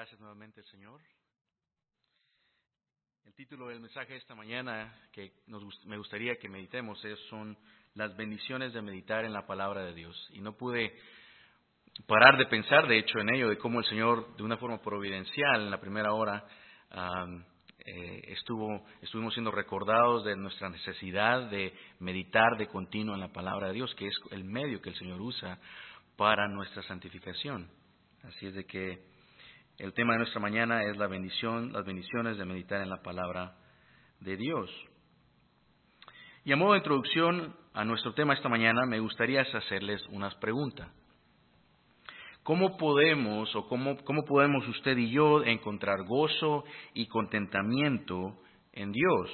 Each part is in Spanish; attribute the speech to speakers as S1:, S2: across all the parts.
S1: gracias nuevamente, Señor. El título del mensaje de esta mañana que me gustaría que meditemos es, son las bendiciones de meditar en la palabra de Dios. Y no pude parar de pensar, de hecho, en ello, de cómo el Señor, de una forma providencial, en la primera hora, eh, estuvo, estuvimos siendo recordados de nuestra necesidad de meditar de continuo en la palabra de Dios, que es el medio que el Señor usa para nuestra santificación. Así es de que el tema de nuestra mañana es la bendición, las bendiciones de meditar en la palabra de Dios. Y a modo de introducción a nuestro tema esta mañana, me gustaría hacerles unas preguntas. ¿Cómo podemos o cómo, cómo podemos usted y yo encontrar gozo y contentamiento en Dios?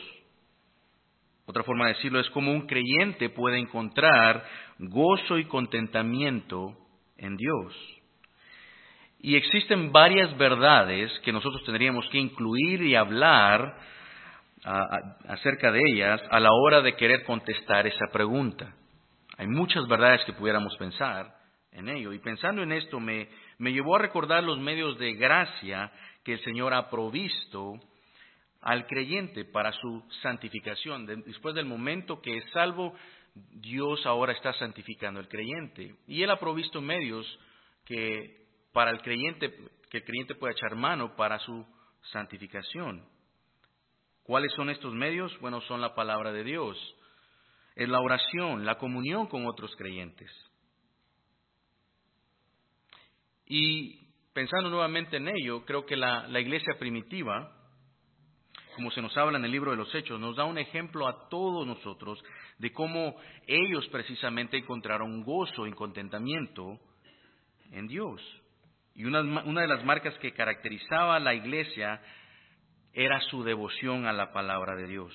S1: Otra forma de decirlo es cómo un creyente puede encontrar gozo y contentamiento en Dios. Y existen varias verdades que nosotros tendríamos que incluir y hablar acerca de ellas a la hora de querer contestar esa pregunta. Hay muchas verdades que pudiéramos pensar en ello. Y pensando en esto me, me llevó a recordar los medios de gracia que el Señor ha provisto al creyente para su santificación. Después del momento que es salvo, Dios ahora está santificando al creyente. Y Él ha provisto medios que para el creyente, que el creyente pueda echar mano para su santificación. ¿Cuáles son estos medios? Bueno, son la palabra de Dios, es la oración, la comunión con otros creyentes. Y pensando nuevamente en ello, creo que la, la iglesia primitiva, como se nos habla en el libro de los Hechos, nos da un ejemplo a todos nosotros de cómo ellos precisamente encontraron gozo y contentamiento en Dios. Y una, de las marcas que caracterizaba a la iglesia era su devoción a la palabra de Dios.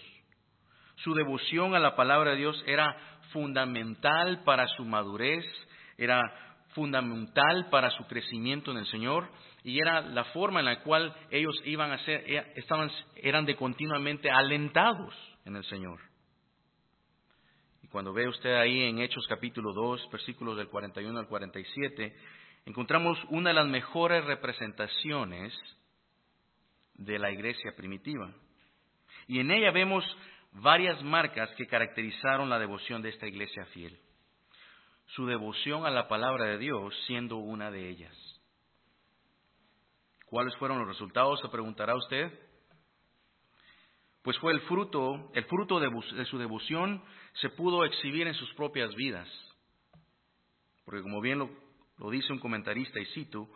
S1: Su devoción a la palabra de Dios era fundamental para su madurez, era fundamental para su crecimiento en el Señor y era la forma en la cual ellos iban a ser, eh, estaban, eran de continuamente alentados en el Señor. Y cuando ve usted ahí en Hechos capítulo 2, versículos del 41 al 47, encontramos una de las mejores representaciones de la iglesia primitiva. Y en ella vemos varias marcas que caracterizaron la devoción de esta iglesia fiel. Su devoción a la palabra de Dios siendo una de ellas. ¿Cuáles fueron los resultados? Se preguntará usted. Pues fue el fruto, el fruto de, su devoción se pudo exhibir en sus propias vidas. Porque como bien lo lo dice un comentarista y cito,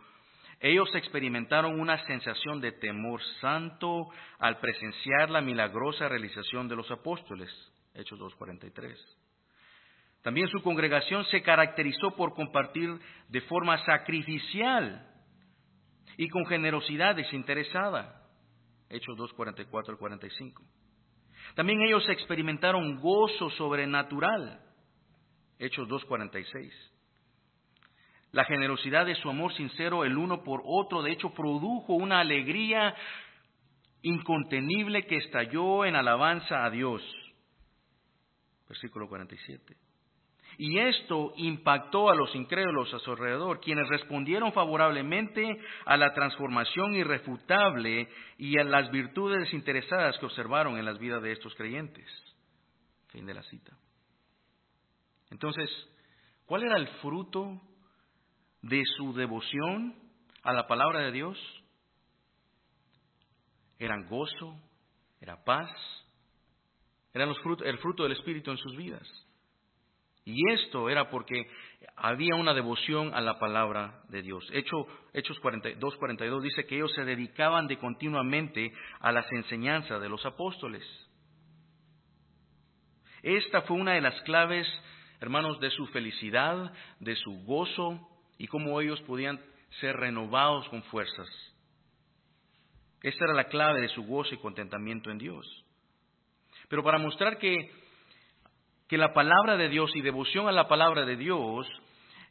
S1: ellos experimentaron una sensación de temor santo al presenciar la milagrosa realización de los apóstoles, Hechos 2.43. También su congregación se caracterizó por compartir de forma sacrificial y con generosidad desinteresada, Hechos 2.44 al 45. También ellos experimentaron gozo sobrenatural, Hechos 2.46. La generosidad de su amor sincero el uno por otro, de hecho, produjo una alegría incontenible que estalló en alabanza a Dios. Versículo 47. Y esto impactó a los incrédulos a su alrededor, quienes respondieron favorablemente a la transformación irrefutable y a las virtudes desinteresadas que observaron en las vidas de estos creyentes. Fin de la cita. Entonces, ¿cuál era el fruto de su devoción a la palabra de Dios eran gozo, era paz, eran los el fruto del Espíritu en sus vidas. Y esto era porque había una devoción a la palabra de Dios. Hecho, Hechos 42, 42 dice que ellos se dedicaban de continuamente a las enseñanzas de los apóstoles. Esta fue una de las claves, hermanos, de su felicidad, de su gozo, y cómo ellos podían ser renovados con fuerzas. Esta era la clave de su gozo y contentamiento en Dios. Pero para mostrar que, que la palabra de Dios y devoción a la palabra de Dios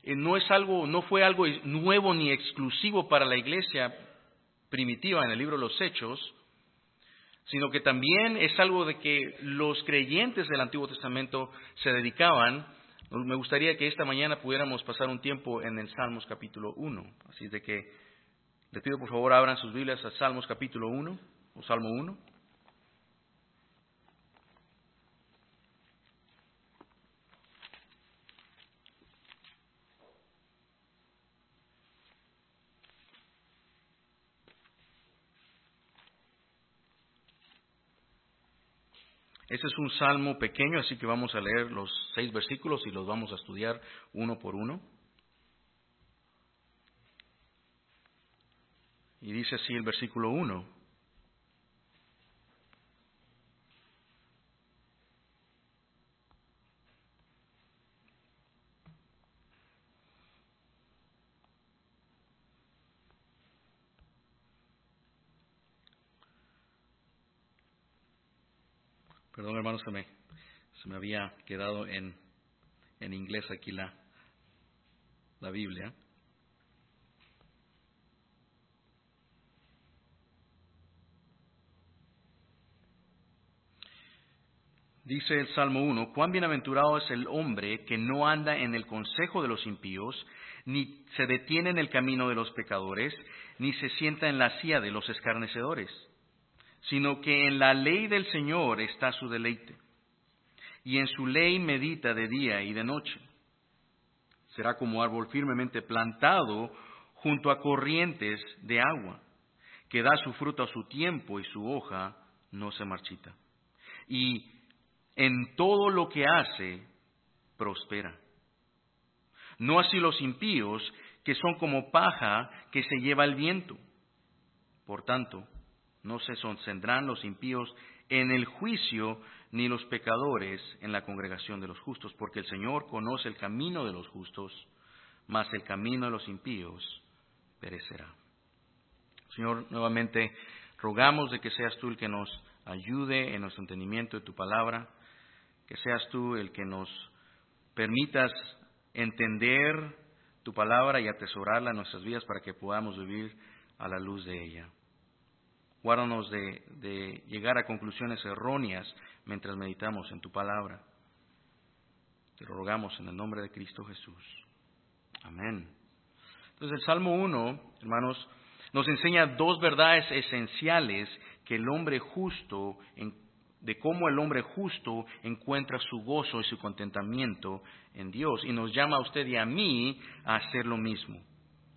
S1: eh, no es algo, no fue algo nuevo ni exclusivo para la iglesia primitiva en el libro de los Hechos, sino que también es algo de que los creyentes del Antiguo Testamento se dedicaban me gustaría que esta mañana pudiéramos pasar un tiempo en el Salmos capítulo 1. Así de que Les pido por favor abran sus Biblias a Salmos capítulo 1 o Salmo 1. Este es un salmo pequeño, así que vamos a leer los seis versículos y los vamos a estudiar uno por uno. Y dice así el versículo 1. Se me, se me había quedado en, en inglés aquí la, la Biblia. Dice el Salmo 1, cuán bienaventurado es el hombre que no anda en el consejo de los impíos, ni se detiene en el camino de los pecadores, ni se sienta en la silla de los escarnecedores, sino que en la ley del Señor está su deleite, y en su ley medita de día y de noche. Será como árbol firmemente plantado junto a corrientes de agua, que da su fruto a su tiempo y su hoja no se marchita. Y en todo lo que hace, prospera. No así los impíos, que son como paja que se lleva el viento. Por tanto, no se sostendrán los impíos en el juicio, ni los pecadores en la congregación de los justos, porque el Señor conoce el camino de los justos, mas el camino de los impíos perecerá. Señor, nuevamente rogamos de que seas tú el que nos ayude en nuestro entendimiento de tu palabra que seas tú el que nos permitas entender tu palabra y atesorarla en nuestras vidas para que podamos vivir a la luz de ella. Guárdanos de, llegar a conclusiones erróneas mientras meditamos en tu palabra. Te lo rogamos en el nombre de Cristo Jesús. Amén. Entonces el Salmo 1, hermanos, nos enseña dos verdades esenciales que el hombre justo de cómo el hombre justo encuentra su gozo y su contentamiento en Dios. Y nos llama a usted y a mí a hacer lo mismo.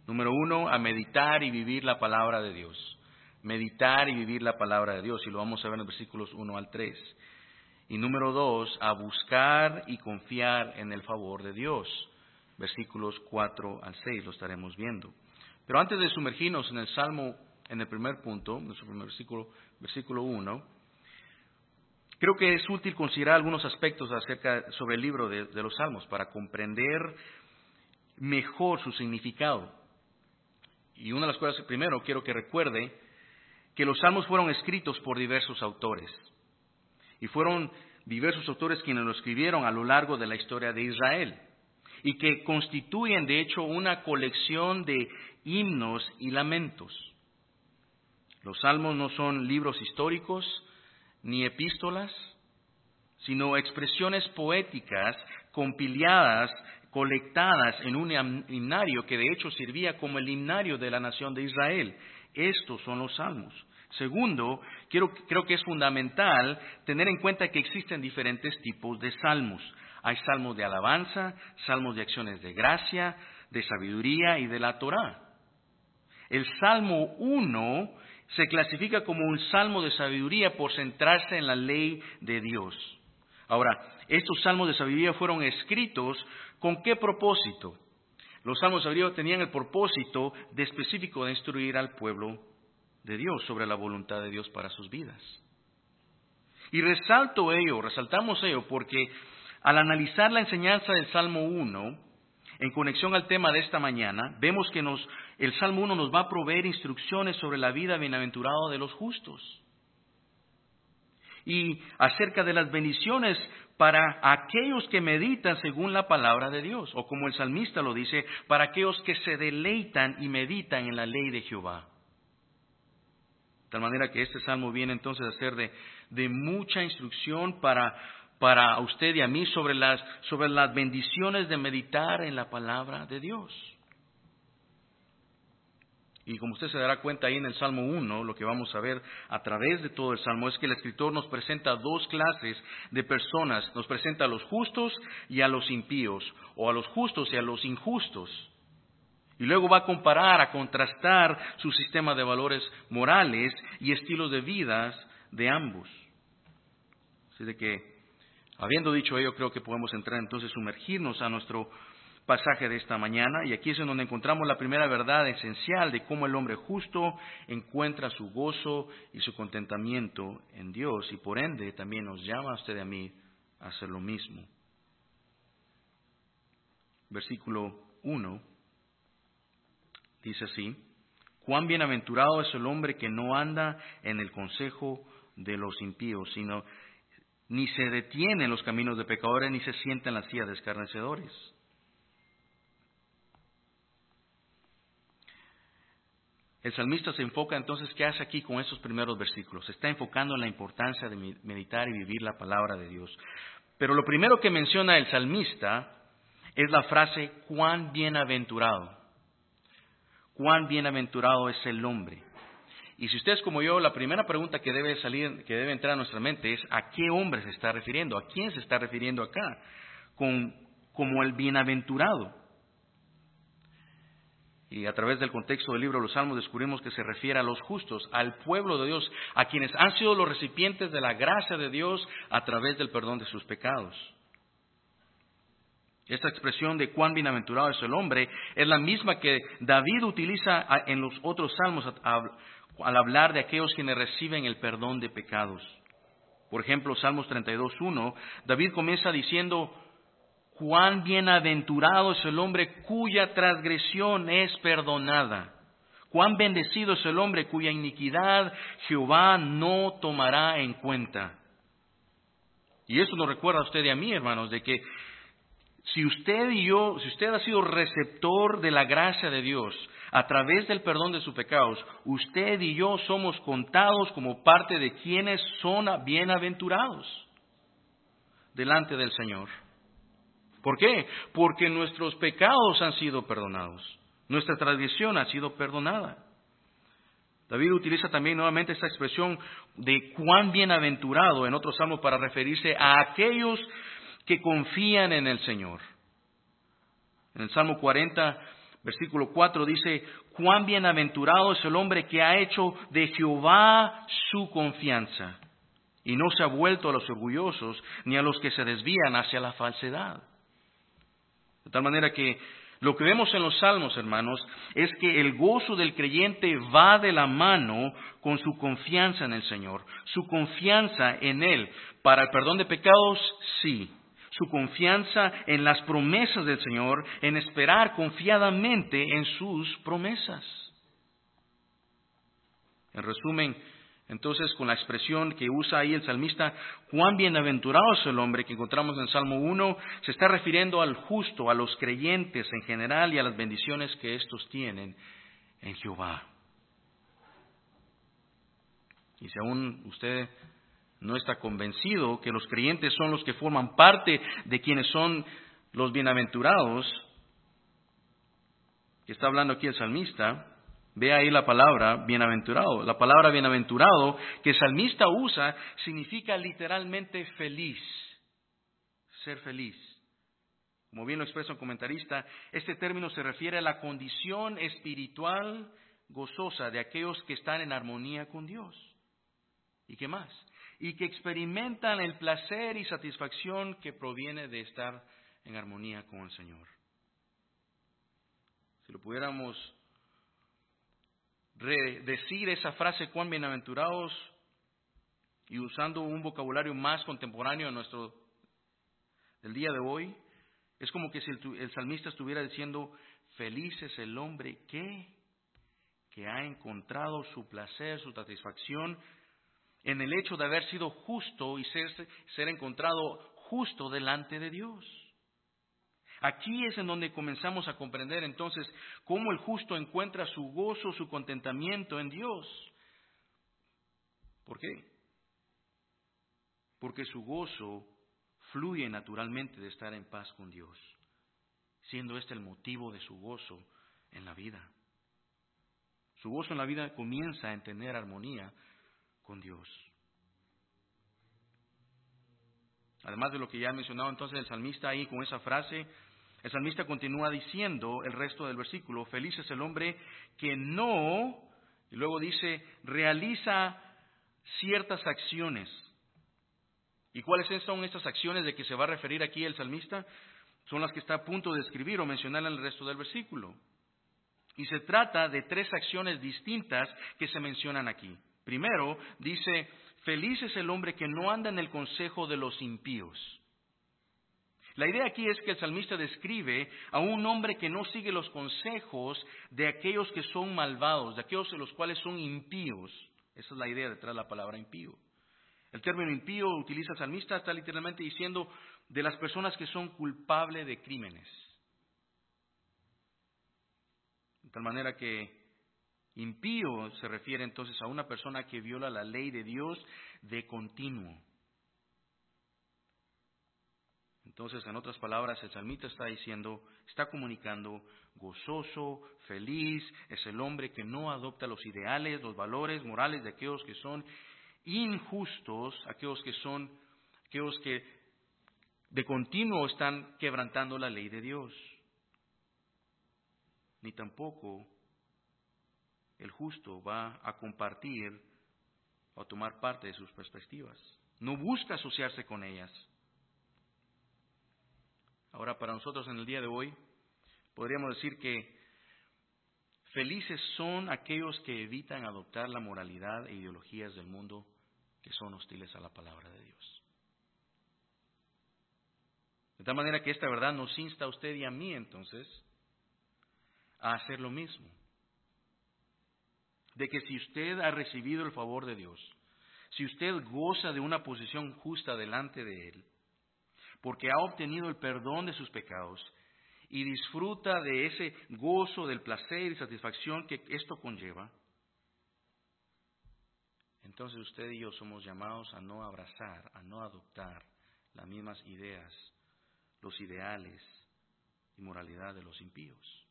S1: Número uno, a meditar y vivir la palabra de Dios. Meditar y vivir la palabra de Dios. Y lo vamos a ver en los versículos 1 al 3. Y número dos, a buscar y confiar en el favor de Dios. Versículos 4 al 6 lo estaremos viendo. Pero antes de sumergirnos en el Salmo, en el primer punto, nuestro primer versículo, versículo 1, Creo que es útil considerar algunos aspectos acerca sobre el libro de, los Salmos para comprender mejor su significado. Y una de las cosas, primero, quiero que recuerde que los Salmos fueron escritos por diversos autores. Y fueron diversos autores quienes lo escribieron a lo largo de la historia de Israel. Y que constituyen, de hecho, una colección de himnos y lamentos. Los Salmos no son libros históricos, ni epístolas, sino expresiones poéticas compiladas, colectadas en un himnario que de hecho servía como el himnario de la nación de Israel. Estos son los salmos. Segundo, creo que es fundamental tener en cuenta que existen diferentes tipos de salmos. Hay salmos de alabanza, salmos de acciones de gracia, de sabiduría y de la Torah. El Salmo 1 se clasifica como un salmo de sabiduría por centrarse en la ley de Dios. Ahora, estos salmos de sabiduría fueron escritos con qué propósito? Los salmos de sabiduría tenían el propósito de específico de instruir al pueblo de Dios sobre la voluntad de Dios para sus vidas. Y resalto ello, resaltamos ello, porque al analizar la enseñanza del Salmo 1, en conexión al tema de esta mañana, vemos que nos, el Salmo 1 nos va a proveer instrucciones sobre la vida bienaventurada de los justos y acerca de las bendiciones para aquellos que meditan según la palabra de Dios, o como el salmista lo dice, para aquellos que se deleitan y meditan en la ley de Jehová. De tal manera que este salmo viene entonces a ser de, mucha instrucción para para usted y a mí sobre las, sobre las bendiciones de meditar en la palabra de Dios. Y como usted se dará cuenta ahí en el Salmo 1, lo que vamos a ver a través de todo el Salmo es que el escritor nos presenta dos clases de personas. Nos presenta a los justos y a los impíos, o a los justos y a los injustos. Y luego va a comparar, a contrastar su sistema de valores morales y estilos de vida de ambos. Así de que, habiendo dicho ello, creo que podemos entrar entonces, sumergirnos a nuestro pasaje de esta mañana y aquí es en donde encontramos la primera verdad esencial de cómo el hombre justo encuentra su gozo y su contentamiento en Dios y por ende también nos llama a usted y a mí a hacer lo mismo. Versículo 1 dice así, cuán bienaventurado es el hombre que no anda en el consejo de los impíos, sino ni se detiene en los caminos de pecadores, ni se sienta en la silla de escarnecedores El salmista se enfoca entonces, ¿qué hace aquí con estos primeros versículos? Se está enfocando en la importancia de meditar y vivir la palabra de Dios. Pero lo primero que menciona el salmista es la frase, cuán bienaventurado. Cuán bienaventurado es el hombre. Y si usted es como yo, la primera pregunta que debe salir, que debe entrar a nuestra mente es ¿a qué hombre se está refiriendo? ¿A quién se está refiriendo acá? Con, como el bienaventurado. Y a través del contexto del libro de los Salmos descubrimos que se refiere a los justos, al pueblo de Dios, a quienes han sido los recipientes de la gracia de Dios a través del perdón de sus pecados. Esta expresión de cuán bienaventurado es el hombre es la misma que David utiliza en los otros salmos al hablar de aquellos quienes reciben el perdón de pecados. Por ejemplo, Salmos 32.1, David comienza diciendo, cuán bienaventurado es el hombre cuya transgresión es perdonada. Cuán bendecido es el hombre cuya iniquidad Jehová no tomará en cuenta. Y eso nos recuerda a usted y a mí, hermanos, de que si usted y yo, si usted ha sido receptor de la gracia de Dios a través del perdón de sus pecados, usted y yo somos contados como parte de quienes son bienaventurados delante del Señor. ¿Por qué? Porque nuestros pecados han sido perdonados. Nuestra tradición ha sido perdonada. David utiliza también nuevamente esta expresión de cuán bienaventurado en otros salmos para referirse a aquellos que confían en el Señor. En el Salmo 40, versículo 4 dice, cuán bienaventurado es el hombre que ha hecho de Jehová su confianza y no se ha vuelto a los orgullosos ni a los que se desvían hacia la falsedad. De tal manera que lo que vemos en los salmos, hermanos, es que el gozo del creyente va de la mano con su confianza en el Señor. Su confianza en Él. Para el perdón de pecados, sí. Su confianza en las promesas del Señor, en esperar confiadamente en sus promesas. En resumen, entonces, con la expresión que usa ahí el salmista, cuán bienaventurado es el hombre que encontramos en Salmo 1, se está refiriendo al justo, a los creyentes en general y a las bendiciones que estos tienen en Jehová. Y si aún usted no está convencido que los creyentes son los que forman parte de quienes son los bienaventurados, que está hablando aquí el salmista, Ve ahí la palabra bienaventurado. La palabra bienaventurado que el salmista usa significa literalmente feliz, ser feliz. Como bien lo expresa un comentarista, este término se refiere a la condición espiritual gozosa de aquellos que están en armonía con Dios. ¿Y qué más? Y que experimentan el placer y satisfacción que proviene de estar en armonía con el Señor. Si lo pudiéramos decir esa frase cuán bienaventurados y usando un vocabulario más contemporáneo nuestro del día de hoy, es como que si el, salmista estuviera diciendo, feliz es el hombre que, que ha encontrado su placer, su satisfacción en el hecho de haber sido justo y ser, ser encontrado justo delante de Dios. Aquí es en donde comenzamos a comprender entonces cómo el justo encuentra su gozo, su contentamiento en Dios. ¿Por qué? Porque su gozo fluye naturalmente de estar en paz con Dios, siendo este el motivo de su gozo en la vida. Su gozo en la vida comienza en tener armonía con Dios. Además de lo que ya he mencionado entonces el salmista ahí con esa frase, el salmista continúa diciendo el resto del versículo, feliz es el hombre que no, y luego dice, realiza ciertas acciones. ¿Y cuáles son estas acciones de que se va a referir aquí el salmista? Son las que está a punto de escribir o mencionar en el resto del versículo. Y se trata de tres acciones distintas que se mencionan aquí. Primero, dice, feliz es el hombre que no anda en el consejo de los impíos. La idea aquí es que el salmista describe a un hombre que no sigue los consejos de aquellos que son malvados, de aquellos de los cuales son impíos. Esa es la idea detrás de la palabra impío. El término impío utiliza el salmista, está literalmente diciendo de las personas que son culpables de crímenes. De tal manera que impío se refiere entonces a una persona que viola la ley de Dios de continuo. Entonces, en otras palabras, el salmista está diciendo, está comunicando, gozoso, feliz, es el hombre que no adopta los ideales, los valores morales de aquellos que son injustos, aquellos que son, aquellos que de continuo están quebrantando la ley de Dios. Ni tampoco el justo va a compartir o tomar parte de sus perspectivas. No busca asociarse con ellas. Ahora, para nosotros en el día de hoy, podríamos decir que felices son aquellos que evitan adoptar la moralidad e ideologías del mundo que son hostiles a la palabra de Dios. De tal manera que esta verdad nos insta a usted y a mí entonces a hacer lo mismo. De que si usted ha recibido el favor de Dios, si usted goza de una posición justa delante de Él, porque ha obtenido el perdón de sus pecados y disfruta de ese gozo, del placer y satisfacción que esto conlleva, entonces usted y yo somos llamados a no abrazar, a no adoptar las mismas ideas, los ideales y moralidad de los impíos.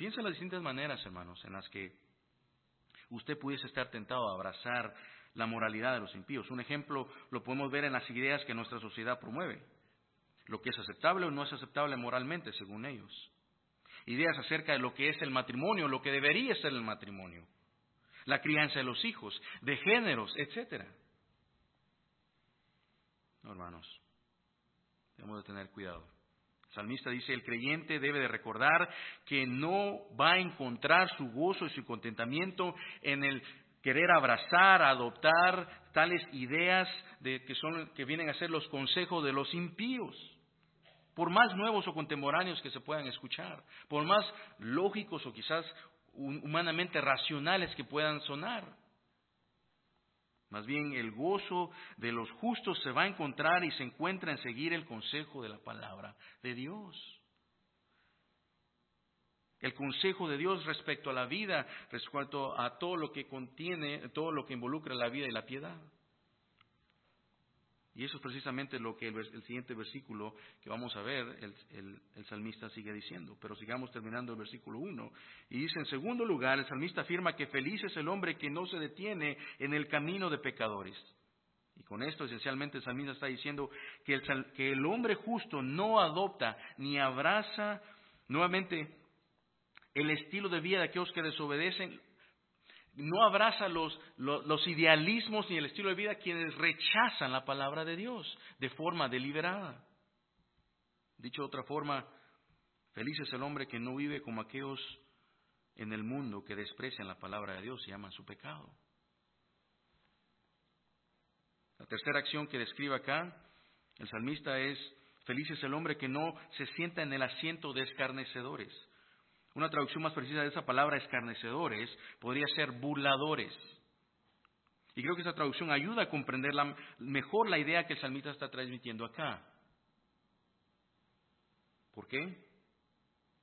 S1: Piensa en las distintas maneras, hermanos, en las que usted pudiese estar tentado a abrazar la moralidad de los impíos. Un ejemplo lo podemos ver en las ideas que nuestra sociedad promueve. Lo que es aceptable o no es aceptable moralmente, según ellos. Ideas acerca de lo que es el matrimonio, lo que debería ser el matrimonio. La crianza de los hijos, de géneros, etcétera. No, hermanos, debemos de tener cuidado. El salmista dice, el creyente debe de recordar que no va a encontrar su gozo y su contentamiento en el querer abrazar, adoptar tales ideas de, que, son, que vienen a ser los consejos de los impíos, por más nuevos o contemporáneos que se puedan escuchar, por más lógicos o quizás humanamente racionales que puedan sonar. Más bien el gozo de los justos se va a encontrar y se encuentra en seguir el consejo de la palabra de Dios el consejo de Dios respecto a la vida, respecto a todo lo que contiene, todo lo que involucra la vida y la piedad. Y eso es precisamente lo que el, siguiente versículo que vamos a ver, el, el, salmista sigue diciendo. Pero sigamos terminando el versículo 1. Y dice, en segundo lugar, el salmista afirma que feliz es el hombre que no se detiene en el camino de pecadores. Y con esto esencialmente el salmista está diciendo que el, que el hombre justo no adopta ni abraza nuevamente el estilo de vida de aquellos que desobedecen, no abraza los, los, idealismos ni el estilo de vida quienes rechazan la palabra de Dios de forma deliberada. Dicho de otra forma, feliz es el hombre que no vive como aquellos en el mundo que desprecian la palabra de Dios y aman su pecado. La tercera acción que describe acá el salmista es, feliz es el hombre que no se sienta en el asiento de escarnecedores. Una traducción más precisa de esa palabra escarnecedores podría ser burladores. Y creo que esa traducción ayuda a comprender mejor la idea que el salmista está transmitiendo acá. ¿Por qué?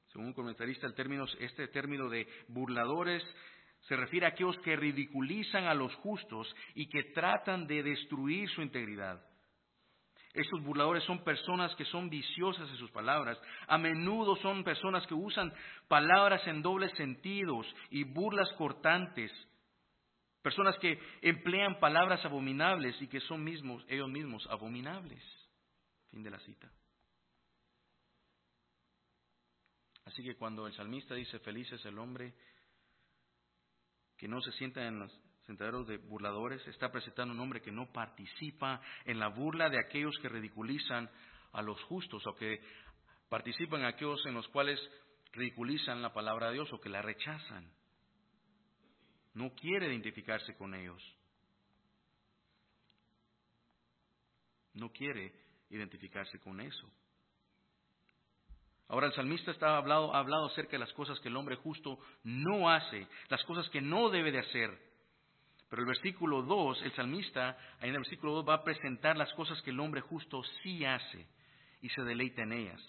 S1: Según un comentarista, el término, este término de burladores se refiere a aquellos que ridiculizan a los justos y que tratan de destruir su integridad. Estos burladores son personas que son viciosas en sus palabras. A menudo son personas que usan palabras en dobles sentidos y burlas cortantes. Personas que emplean palabras abominables y que son mismos, ellos mismos abominables. Fin de la cita. Así que cuando el salmista dice, feliz es el hombre que no se sienta en los sentaderos de burladores, está presentando un hombre que no participa en la burla de aquellos que ridiculizan a los justos o que participan en aquellos en los cuales ridiculizan la palabra de Dios o que la rechazan. No quiere identificarse con ellos. No quiere identificarse con eso. Ahora el salmista está hablado, ha hablado acerca de las cosas que el hombre justo no hace, las cosas que no debe de hacer. Pero el versículo 2, el salmista, ahí en el versículo 2 va a presentar las cosas que el hombre justo sí hace y se deleita en ellas.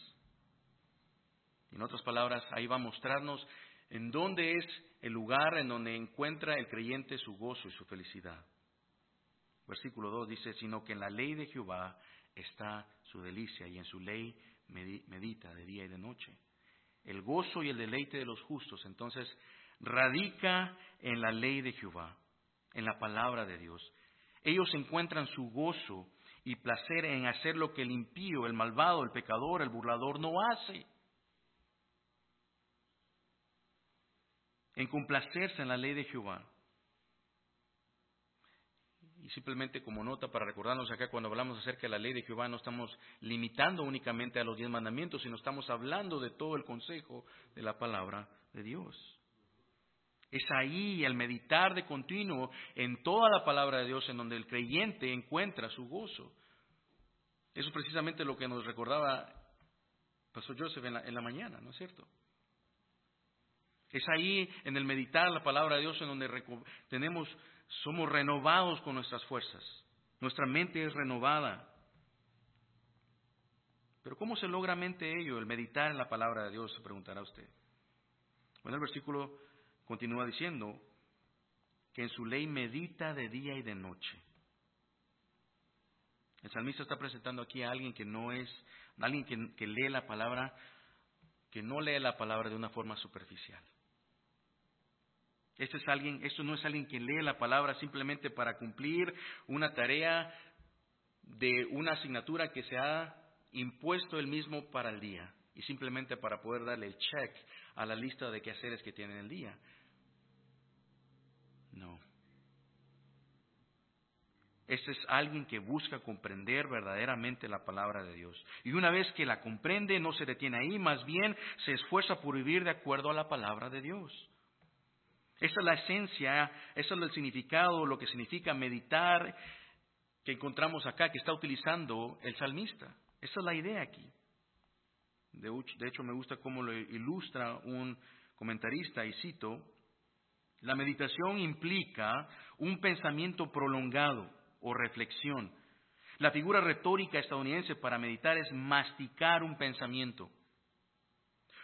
S1: En otras palabras, ahí va a mostrarnos en dónde es el lugar en donde encuentra el creyente su gozo y su felicidad. Versículo 2 dice, sino que en la ley de Jehová está su delicia y en su ley medita de día y de noche. El gozo y el deleite de los justos entonces radica en la ley de Jehová, en la palabra de Dios. Ellos encuentran su gozo y placer en hacer lo que el impío, el malvado, el pecador, el burlador no hace. En complacerse en la ley de Jehová. Y simplemente como nota para recordarnos acá cuando hablamos acerca de la ley de Jehová, no estamos limitando únicamente a los diez mandamientos, sino estamos hablando de todo el consejo de la palabra de Dios. Es ahí, al meditar de continuo en toda la palabra de Dios, en donde el creyente encuentra su gozo. Eso es precisamente lo que nos recordaba Pastor Joseph en la, mañana, ¿no es cierto? Es ahí, en el meditar la palabra de Dios, en donde tenemos somos renovados con nuestras fuerzas. Nuestra mente es renovada. Pero ¿cómo se logra mente ello, el meditar en la palabra de Dios? Se preguntará usted. Bueno, el versículo continúa diciendo que en su ley medita de día y de noche. El salmista está presentando aquí a alguien que no es, alguien que, lee la palabra, que no lee la palabra de una forma superficial. Este es alguien, esto no es alguien que lee la palabra simplemente para cumplir una tarea de una asignatura que se ha impuesto él mismo para el día y simplemente para poder darle el check a la lista de quehaceres que tiene en el día. No. Este es alguien que busca comprender verdaderamente la palabra de Dios. Y una vez que la comprende, no se detiene ahí, más bien se esfuerza por vivir de acuerdo a la palabra de Dios. Esa es la esencia, eso es el significado, lo que significa meditar que encontramos acá, que está utilizando el salmista. Esa es la idea aquí. De hecho, me gusta cómo lo ilustra un comentarista, y cito, la meditación implica un pensamiento prolongado o reflexión. La figura retórica estadounidense para meditar es masticar un pensamiento.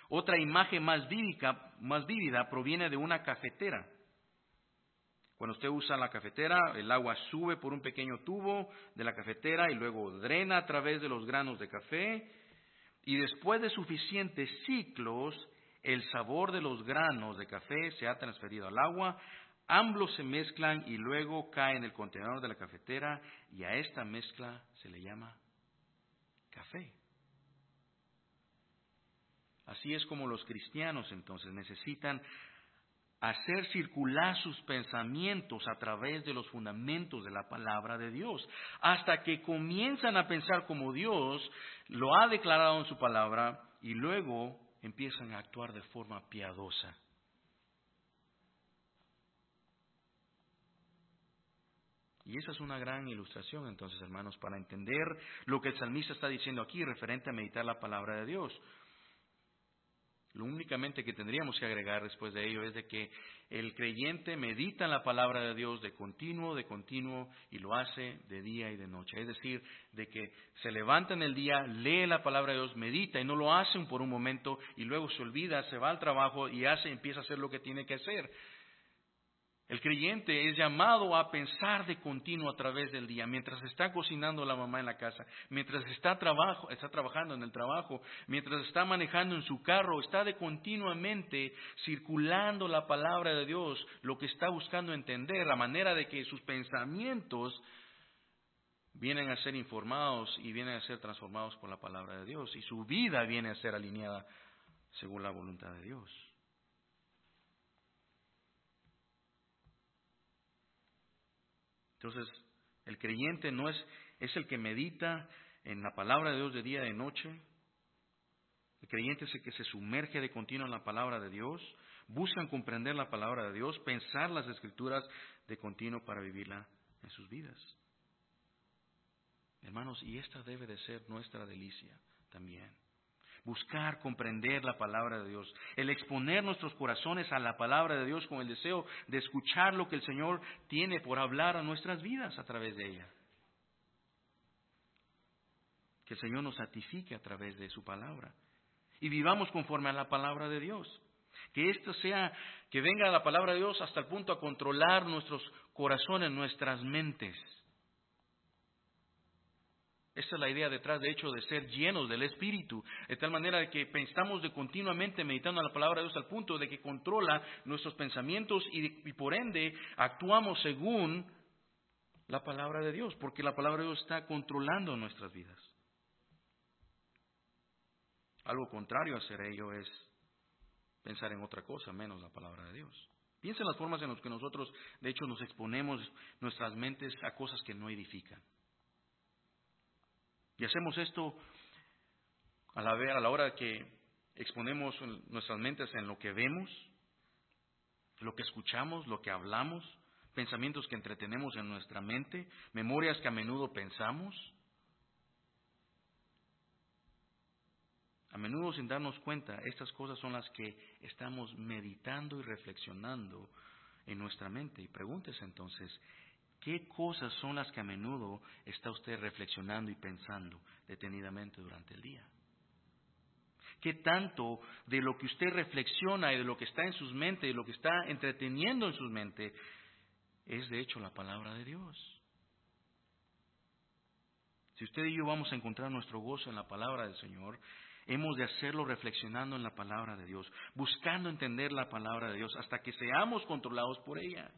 S1: Otra imagen más vívida, proviene de una cafetera. Cuando usted usa la cafetera, el agua sube por un pequeño tubo de la cafetera y luego drena a través de los granos de café y después de suficientes ciclos, el sabor de los granos de café se ha transferido al agua, ambos se mezclan y luego cae en el contenedor de la cafetera y a esta mezcla se le llama café. Así es como los cristianos entonces necesitan hacer circular sus pensamientos a través de los fundamentos de la palabra de Dios, hasta que comienzan a pensar como Dios lo ha declarado en su palabra y luego empiezan a actuar de forma piadosa. Y esa es una gran ilustración entonces, hermanos, para entender lo que el salmista está diciendo aquí referente a meditar la palabra de Dios. Lo únicamente que tendríamos que agregar después de ello es de que el creyente medita en la palabra de Dios de continuo, de continuo, y lo hace de día y de noche. Es decir, de que se levanta en el día, lee la palabra de Dios, medita y no lo hace por un momento y luego se olvida, se va al trabajo y hace, empieza a hacer lo que tiene que hacer. El creyente es llamado a pensar de continuo a través del día, mientras está cocinando la mamá en la casa, mientras está, trabajo, está trabajando en el trabajo, mientras está manejando en su carro, está de continuamente circulando la palabra de Dios, lo que está buscando entender, a manera de que sus pensamientos vienen a ser informados y vienen a ser transformados por la palabra de Dios, y su vida viene a ser alineada según la voluntad de Dios. Entonces, el creyente no es, es el que medita en la palabra de Dios de día y de noche. El creyente es el que se sumerge de continuo en la palabra de Dios, buscan comprender la palabra de Dios, pensar las escrituras de continuo para vivirla en sus vidas. Hermanos, y esta debe de ser nuestra delicia también buscar comprender la palabra de Dios, el exponer nuestros corazones a la palabra de Dios con el deseo de escuchar lo que el Señor tiene por hablar a nuestras vidas a través de ella. Que el Señor nos santifique a través de su palabra y vivamos conforme a la palabra de Dios. Que esto sea, que venga la palabra de Dios hasta el punto a controlar nuestros corazones, nuestras mentes esa es la idea detrás, de hecho, de ser llenos del Espíritu, de tal manera que pensamos de continuamente meditando en la palabra de Dios al punto de que controla nuestros pensamientos y, y por ende actuamos según la palabra de Dios, porque la palabra de Dios está controlando nuestras vidas. Algo contrario a hacer ello es pensar en otra cosa menos la palabra de Dios. Piensa en las formas en las que nosotros, de hecho, nos exponemos nuestras mentes a cosas que no edifican. Y hacemos esto a la, a la hora que exponemos nuestras mentes en lo que vemos, lo que escuchamos, lo que hablamos, pensamientos que entretenemos en nuestra mente, memorias que a menudo pensamos. A menudo sin darnos cuenta, estas cosas son las que estamos meditando y reflexionando en nuestra mente. Y pregúntese entonces, ¿Qué cosas son las que a menudo está usted reflexionando y pensando detenidamente durante el día? ¿Qué tanto de lo que usted reflexiona y de lo que está en sus mentes y de lo que está entreteniendo en sus mentes es de hecho la palabra de Dios? Si usted y yo vamos a encontrar nuestro gozo en la palabra del Señor, hemos de hacerlo reflexionando en la palabra de Dios, buscando entender la palabra de Dios hasta que seamos controlados por ella.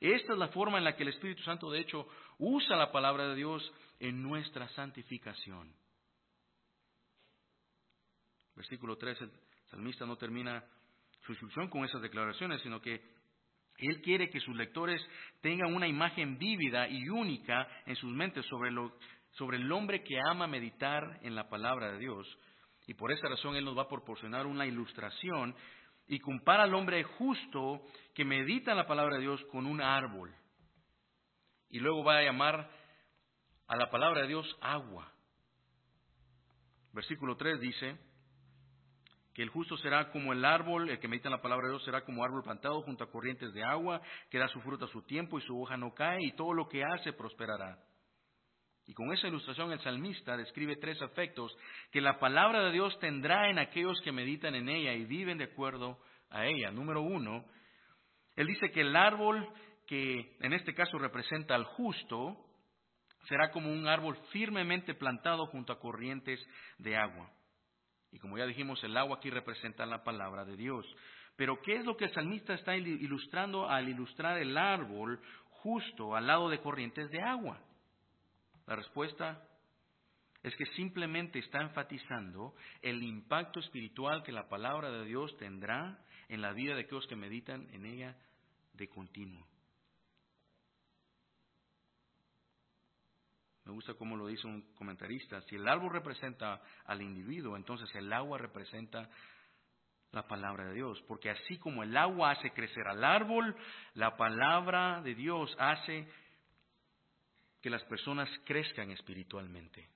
S1: Esta es la forma en la que el Espíritu Santo, de hecho, usa la palabra de Dios en nuestra santificación. Versículo 13, el salmista no termina su instrucción con esas declaraciones, sino que él quiere que sus lectores tengan una imagen vívida y única en sus mentes sobre, lo, sobre el hombre que ama meditar en la palabra de Dios. Y por esa razón Él nos va a proporcionar una ilustración y compara al hombre justo que medita la palabra de Dios con un árbol. Y luego va a llamar a la palabra de Dios agua. Versículo 3 dice que el justo será como el árbol, el que medita la palabra de Dios será como árbol plantado junto a corrientes de agua, que da su fruto a su tiempo y su hoja no cae, y todo lo que hace prosperará. Y con esa ilustración el salmista describe tres efectos que la palabra de Dios tendrá en aquellos que meditan en ella y viven de acuerdo a ella. Número uno, él dice que el árbol que en este caso representa al justo será como un árbol firmemente plantado junto a corrientes de agua. Y como ya dijimos, el agua aquí representa la palabra de Dios. Pero ¿qué es lo que el salmista está ilustrando al ilustrar el árbol justo al lado de corrientes de agua? La respuesta es que simplemente está enfatizando el impacto espiritual que la palabra de Dios tendrá en la vida de aquellos que meditan en ella de continuo. Me gusta cómo lo dice un comentarista. Si el árbol representa al individuo, entonces el agua representa la palabra de Dios. Porque así como el agua hace crecer al árbol, la palabra de Dios hace que las personas crezcan espiritualmente.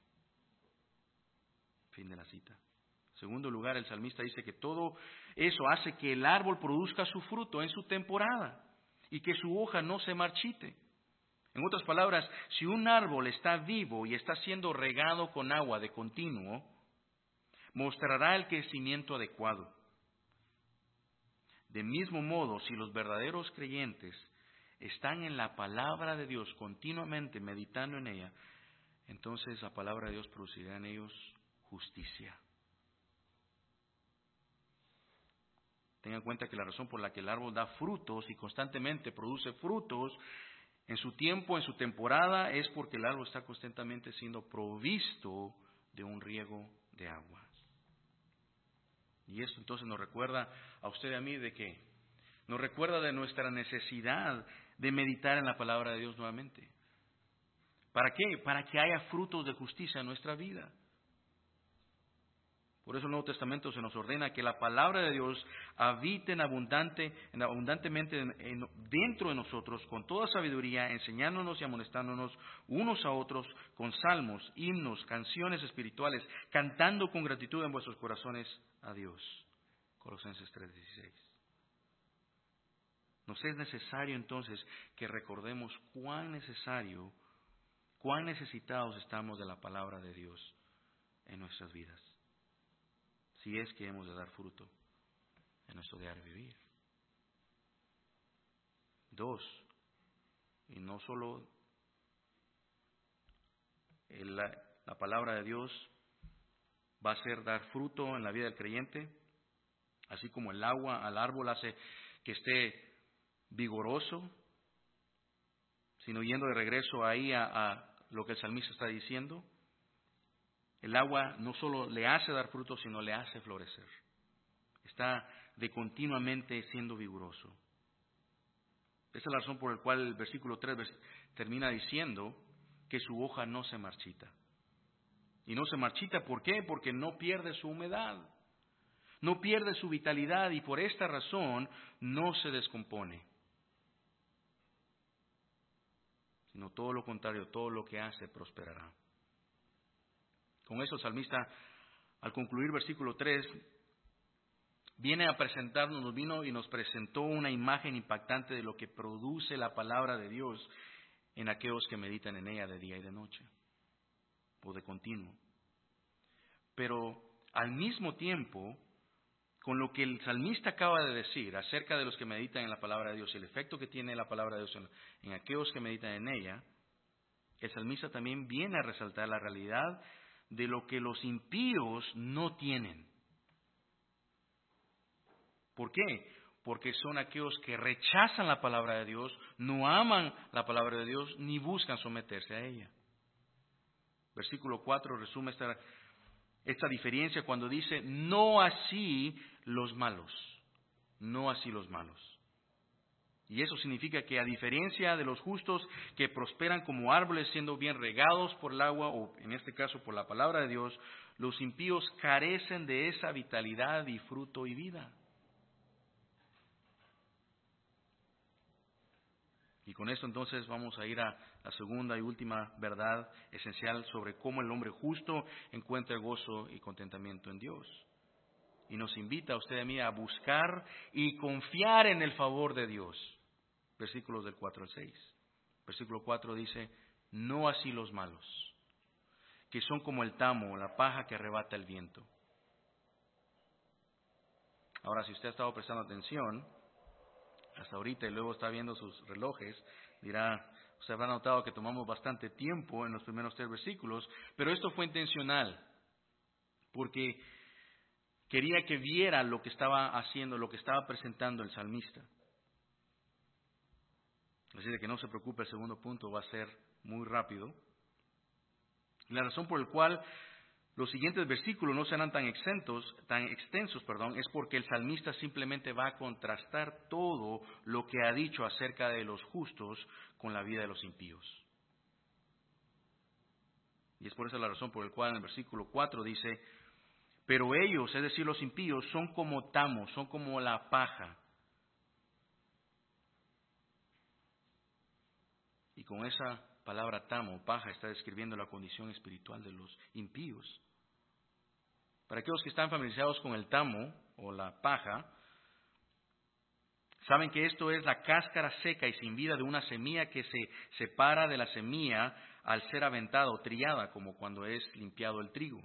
S1: Fin de la cita. En segundo lugar, el salmista dice que todo eso hace que el árbol produzca su fruto en su temporada y que su hoja no se marchite. En otras palabras, si un árbol está vivo y está siendo regado con agua de continuo, mostrará el crecimiento adecuado. De mismo modo, si los verdaderos creyentes están en la palabra de Dios continuamente meditando en ella, entonces la palabra de Dios producirá en ellos justicia. Tengan en cuenta que la razón por la que el árbol da frutos y constantemente produce frutos en su tiempo, en su temporada, es porque el árbol está constantemente siendo provisto de un riego de agua. Y eso entonces nos recuerda a usted y a mí de qué? Nos recuerda de nuestra necesidad de meditar en la palabra de Dios nuevamente. ¿Para qué? Para que haya frutos de justicia en nuestra vida. Por eso el Nuevo Testamento se nos ordena que la palabra de Dios habite en abundante, en abundantemente dentro de nosotros, con toda sabiduría, enseñándonos y amonestándonos unos a otros con salmos, himnos, canciones espirituales, cantando con gratitud en vuestros corazones a Dios. Colosenses 3:16. Nos es necesario entonces que recordemos cuán necesario, cuán necesitados estamos de la palabra de Dios en nuestras vidas si es que hemos de dar fruto en nuestro diario vivir. Dos, y no solo la, la palabra de Dios va a ser dar fruto en la vida del creyente, así como el agua al árbol hace que esté vigoroso, sino yendo de regreso ahí a, a lo que el salmista está diciendo, el agua no solo le hace dar fruto, sino le hace florecer. Está de continuamente siendo vigoroso. Esa es la razón por la cual el versículo 3 termina diciendo que su hoja no se marchita. Y no se marchita, ¿por qué? Porque no pierde su humedad, no pierde su vitalidad y por esta razón no se descompone. Sino todo lo contrario, todo lo que hace prosperará. Con eso el salmista, al concluir versículo 3, viene a presentarnos, nos vino y nos presentó una imagen impactante de lo que produce la palabra de Dios en aquellos que meditan en ella de día y de noche, o de continuo. Pero al mismo tiempo, con lo que el salmista acaba de decir acerca de los que meditan en la palabra de Dios y el efecto que tiene la palabra de Dios en, en aquellos que meditan en ella, el salmista también viene a resaltar la realidad de lo que los impíos no tienen. ¿Por qué? Porque son aquellos que rechazan la palabra de Dios, no aman la palabra de Dios, ni buscan someterse a ella. Versículo 4 resume esta, esta diferencia cuando dice, no así los malos, no así los malos. Y eso significa que a diferencia de los justos que prosperan como árboles siendo bien regados por el agua o en este caso por la palabra de Dios, los impíos carecen de esa vitalidad y fruto y vida. Y con esto entonces vamos a ir a la segunda y última verdad esencial sobre cómo el hombre justo encuentra gozo y contentamiento en Dios. Y nos invita a usted y a mí a buscar y confiar en el favor de Dios versículos del 4 al 6. Versículo 4 dice, no así los malos, que son como el tamo la paja que arrebata el viento. Ahora, si usted ha estado prestando atención, hasta ahorita y luego está viendo sus relojes, dirá, se habrá notado que tomamos bastante tiempo en los primeros tres versículos, pero esto fue intencional, porque quería que viera lo que estaba haciendo, lo que estaba presentando el salmista. Así de que no se preocupe, el segundo punto va a ser muy rápido. La razón por la cual los siguientes versículos no serán tan exentos, tan extensos, perdón, es porque el salmista simplemente va a contrastar todo lo que ha dicho acerca de los justos con la vida de los impíos. Y es por esa la razón por la cual en el versículo 4 dice, pero ellos, es decir, los impíos, son como tamos, son como la paja Y con esa palabra tamo, paja, está describiendo la condición espiritual de los impíos. Para aquellos que están familiarizados con el tamo o la paja, saben que esto es la cáscara seca y sin vida de una semilla que se separa de la semilla al ser aventada o trillada, como cuando es limpiado el trigo.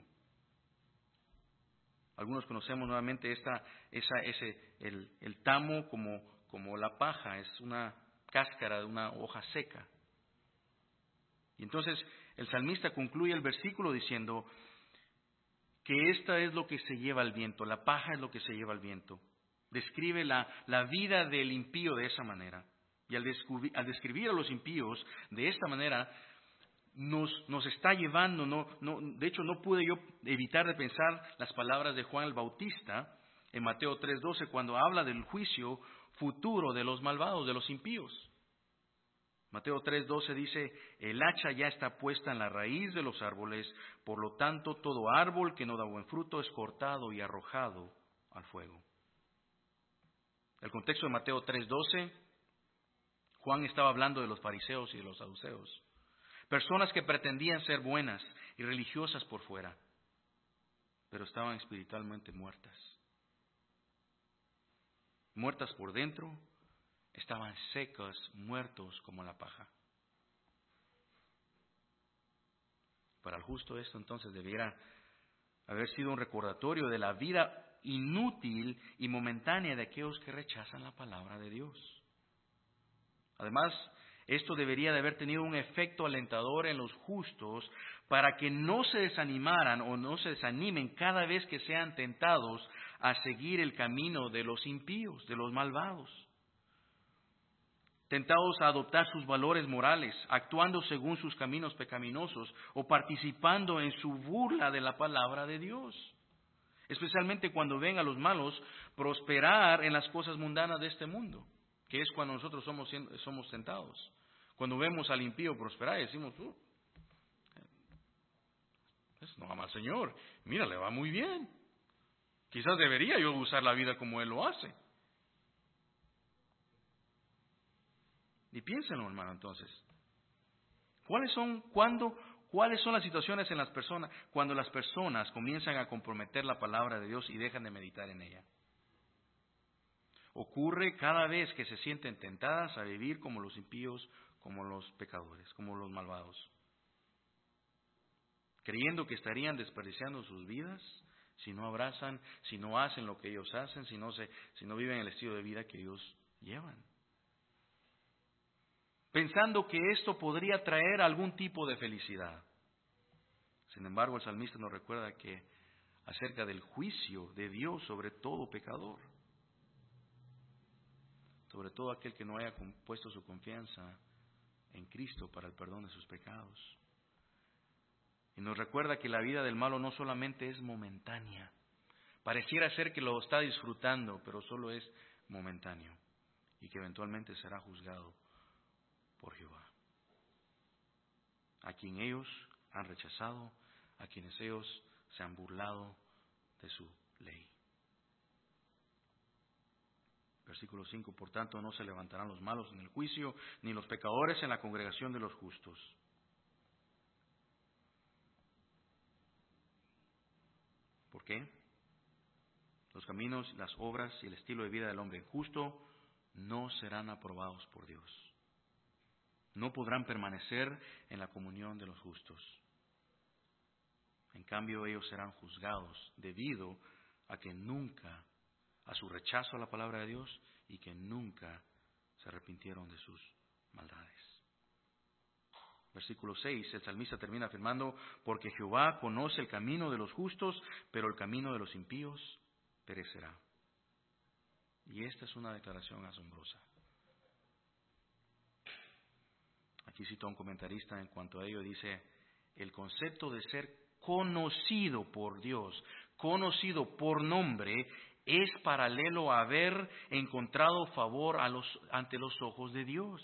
S1: Algunos conocemos nuevamente esta, esa, ese, el, el tamo como, como la paja, es una cáscara de una hoja seca. Y entonces el salmista concluye el versículo diciendo que esta es lo que se lleva al viento, la paja es lo que se lleva al viento. Describe la, la vida del impío de esa manera. Y al, al, describir a los impíos de esta manera, nos, nos está llevando, no, no, de hecho no pude yo evitar de pensar las palabras de Juan el Bautista en Mateo 3:12 cuando habla del juicio futuro de los malvados, de los impíos. Mateo 3:12 dice, el hacha ya está puesta en la raíz de los árboles, por lo tanto todo árbol que no da buen fruto es cortado y arrojado al fuego. El contexto de Mateo 3:12, Juan estaba hablando de los fariseos y de los saduceos, personas que pretendían ser buenas y religiosas por fuera, pero estaban espiritualmente muertas. Muertas por dentro estaban secos, muertos como la paja. Para el justo esto entonces debiera haber sido un recordatorio de la vida inútil y momentánea de aquellos que rechazan la palabra de Dios. Además, esto debería de haber tenido un efecto alentador en los justos para que no se desanimaran o no se desanimen cada vez que sean tentados a seguir el camino de los impíos, de los malvados tentados a adoptar sus valores morales, actuando según sus caminos pecaminosos o participando en su burla de la palabra de Dios. Especialmente cuando ven a los malos prosperar en las cosas mundanas de este mundo, que es cuando nosotros somos, somos tentados. Cuando vemos al impío prosperar decimos, uh, no ama al Señor, mira, le va muy bien. Quizás debería yo usar la vida como Él lo hace. Y piénsenlo, hermano, entonces. ¿Cuáles son, cuándo, cuáles son las situaciones en las personas cuando las personas comienzan a comprometer la palabra de Dios y dejan de meditar en ella? Ocurre cada vez que se sienten tentadas a vivir como los impíos, como los pecadores, como los malvados. Creyendo que estarían desperdiciando sus vidas si no abrazan, si no hacen lo que ellos hacen, si no, se, si no viven el estilo de vida que ellos llevan pensando que esto podría traer algún tipo de felicidad. Sin embargo, el salmista nos recuerda que acerca del juicio de Dios sobre todo pecador, sobre todo aquel que no haya puesto su confianza en Cristo para el perdón de sus pecados. Y nos recuerda que la vida del malo no solamente es momentánea, pareciera ser que lo está disfrutando, pero solo es momentáneo y que eventualmente será juzgado por Jehová, a quien ellos han rechazado, a quienes ellos se han burlado de su ley. Versículo 5, por tanto no se levantarán los malos en el juicio, ni los pecadores en la congregación de los justos. ¿Por qué? Los caminos, las obras y el estilo de vida del hombre justo no serán aprobados por Dios no podrán permanecer en la comunión de los justos. En cambio, ellos serán juzgados debido a que nunca, a su rechazo a la palabra de Dios y que nunca se arrepintieron de sus maldades. Versículo 6, el salmista termina afirmando, porque Jehová conoce el camino de los justos, pero el camino de los impíos perecerá. Y esta es una declaración asombrosa. Aquí cito a un comentarista en cuanto a ello, dice, el concepto de ser conocido por Dios, conocido por nombre, es paralelo a haber encontrado favor ante los ojos de Dios.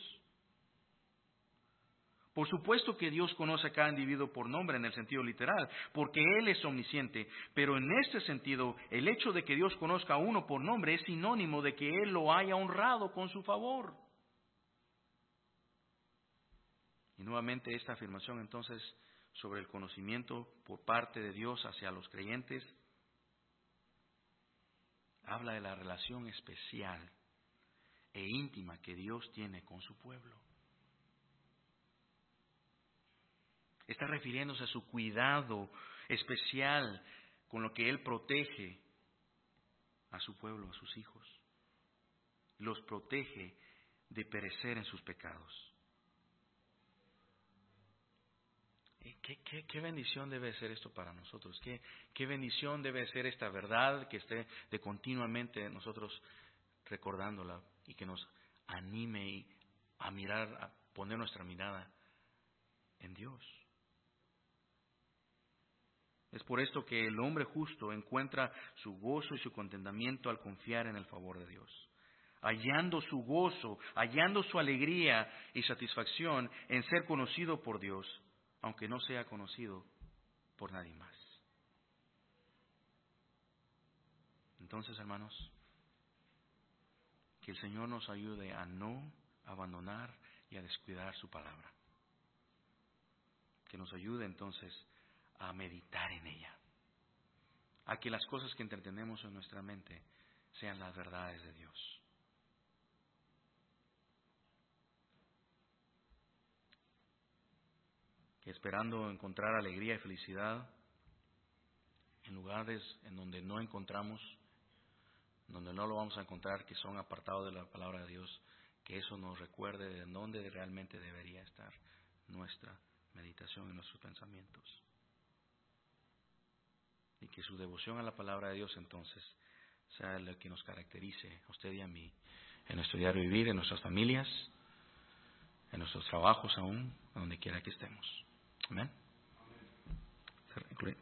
S1: Por supuesto que Dios conoce a cada individuo por nombre en el sentido literal, porque Él es omnisciente, pero en este sentido, el hecho de que Dios conozca a uno por nombre es sinónimo de que Él lo haya honrado con su favor. Y nuevamente esta afirmación entonces sobre el conocimiento por parte de Dios hacia los creyentes habla de la relación especial e íntima que Dios tiene con su pueblo. Está refiriéndose a su cuidado especial con lo que Él protege a su pueblo, a sus hijos. Los protege de perecer en sus pecados. ¿Qué, bendición debe ser esto para nosotros? ¿Qué, ¿Qué bendición debe ser esta verdad que esté de continuamente nosotros recordándola y que nos anime a mirar, a poner nuestra mirada en Dios? Es por esto que el hombre justo encuentra su gozo y su contentamiento al confiar en el favor de Dios, hallando su gozo, hallando su alegría y satisfacción en ser conocido por Dios aunque no sea conocido por nadie más. Entonces, hermanos, que el Señor nos ayude a no abandonar y a descuidar su palabra. Que nos ayude entonces a meditar en ella. A que las cosas que entretenemos en nuestra mente sean las verdades de Dios. Esperando encontrar alegría y felicidad en lugares en donde no encontramos, donde no lo vamos a encontrar, que son apartados de la palabra de Dios, que eso nos recuerde de dónde realmente debería estar nuestra meditación y nuestros pensamientos. Y que su devoción a la palabra de Dios entonces sea lo que nos caracterice a usted y a mí en nuestro diario vivir, en nuestras familias, en nuestros trabajos aún, donde quiera que estemos. Amén.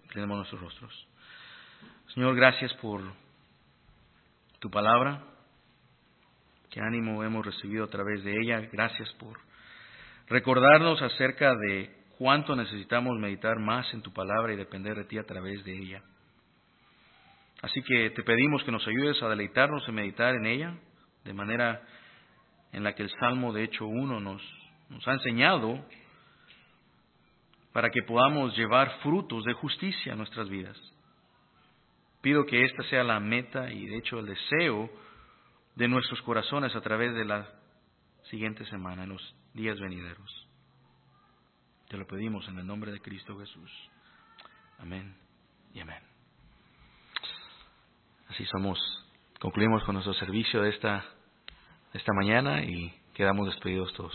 S1: Inclinemos nuestros rostros. Señor, gracias por tu palabra. Qué ánimo hemos recibido a través de ella. Gracias por recordarnos acerca de cuánto necesitamos meditar más en tu palabra y depender de ti a través de ella. Así que te pedimos que nos ayudes a deleitarnos en meditar en ella, de manera en la que el Salmo de hecho uno nos, nos ha enseñado para que podamos llevar frutos de justicia a nuestras vidas. Pido que esta sea la meta y de hecho el deseo de nuestros corazones a través de la siguiente semana, en los días venideros. Te lo pedimos en el nombre de Cristo Jesús. Amén y amén. Así somos. Concluimos con nuestro servicio de esta, de esta mañana y quedamos despedidos todos.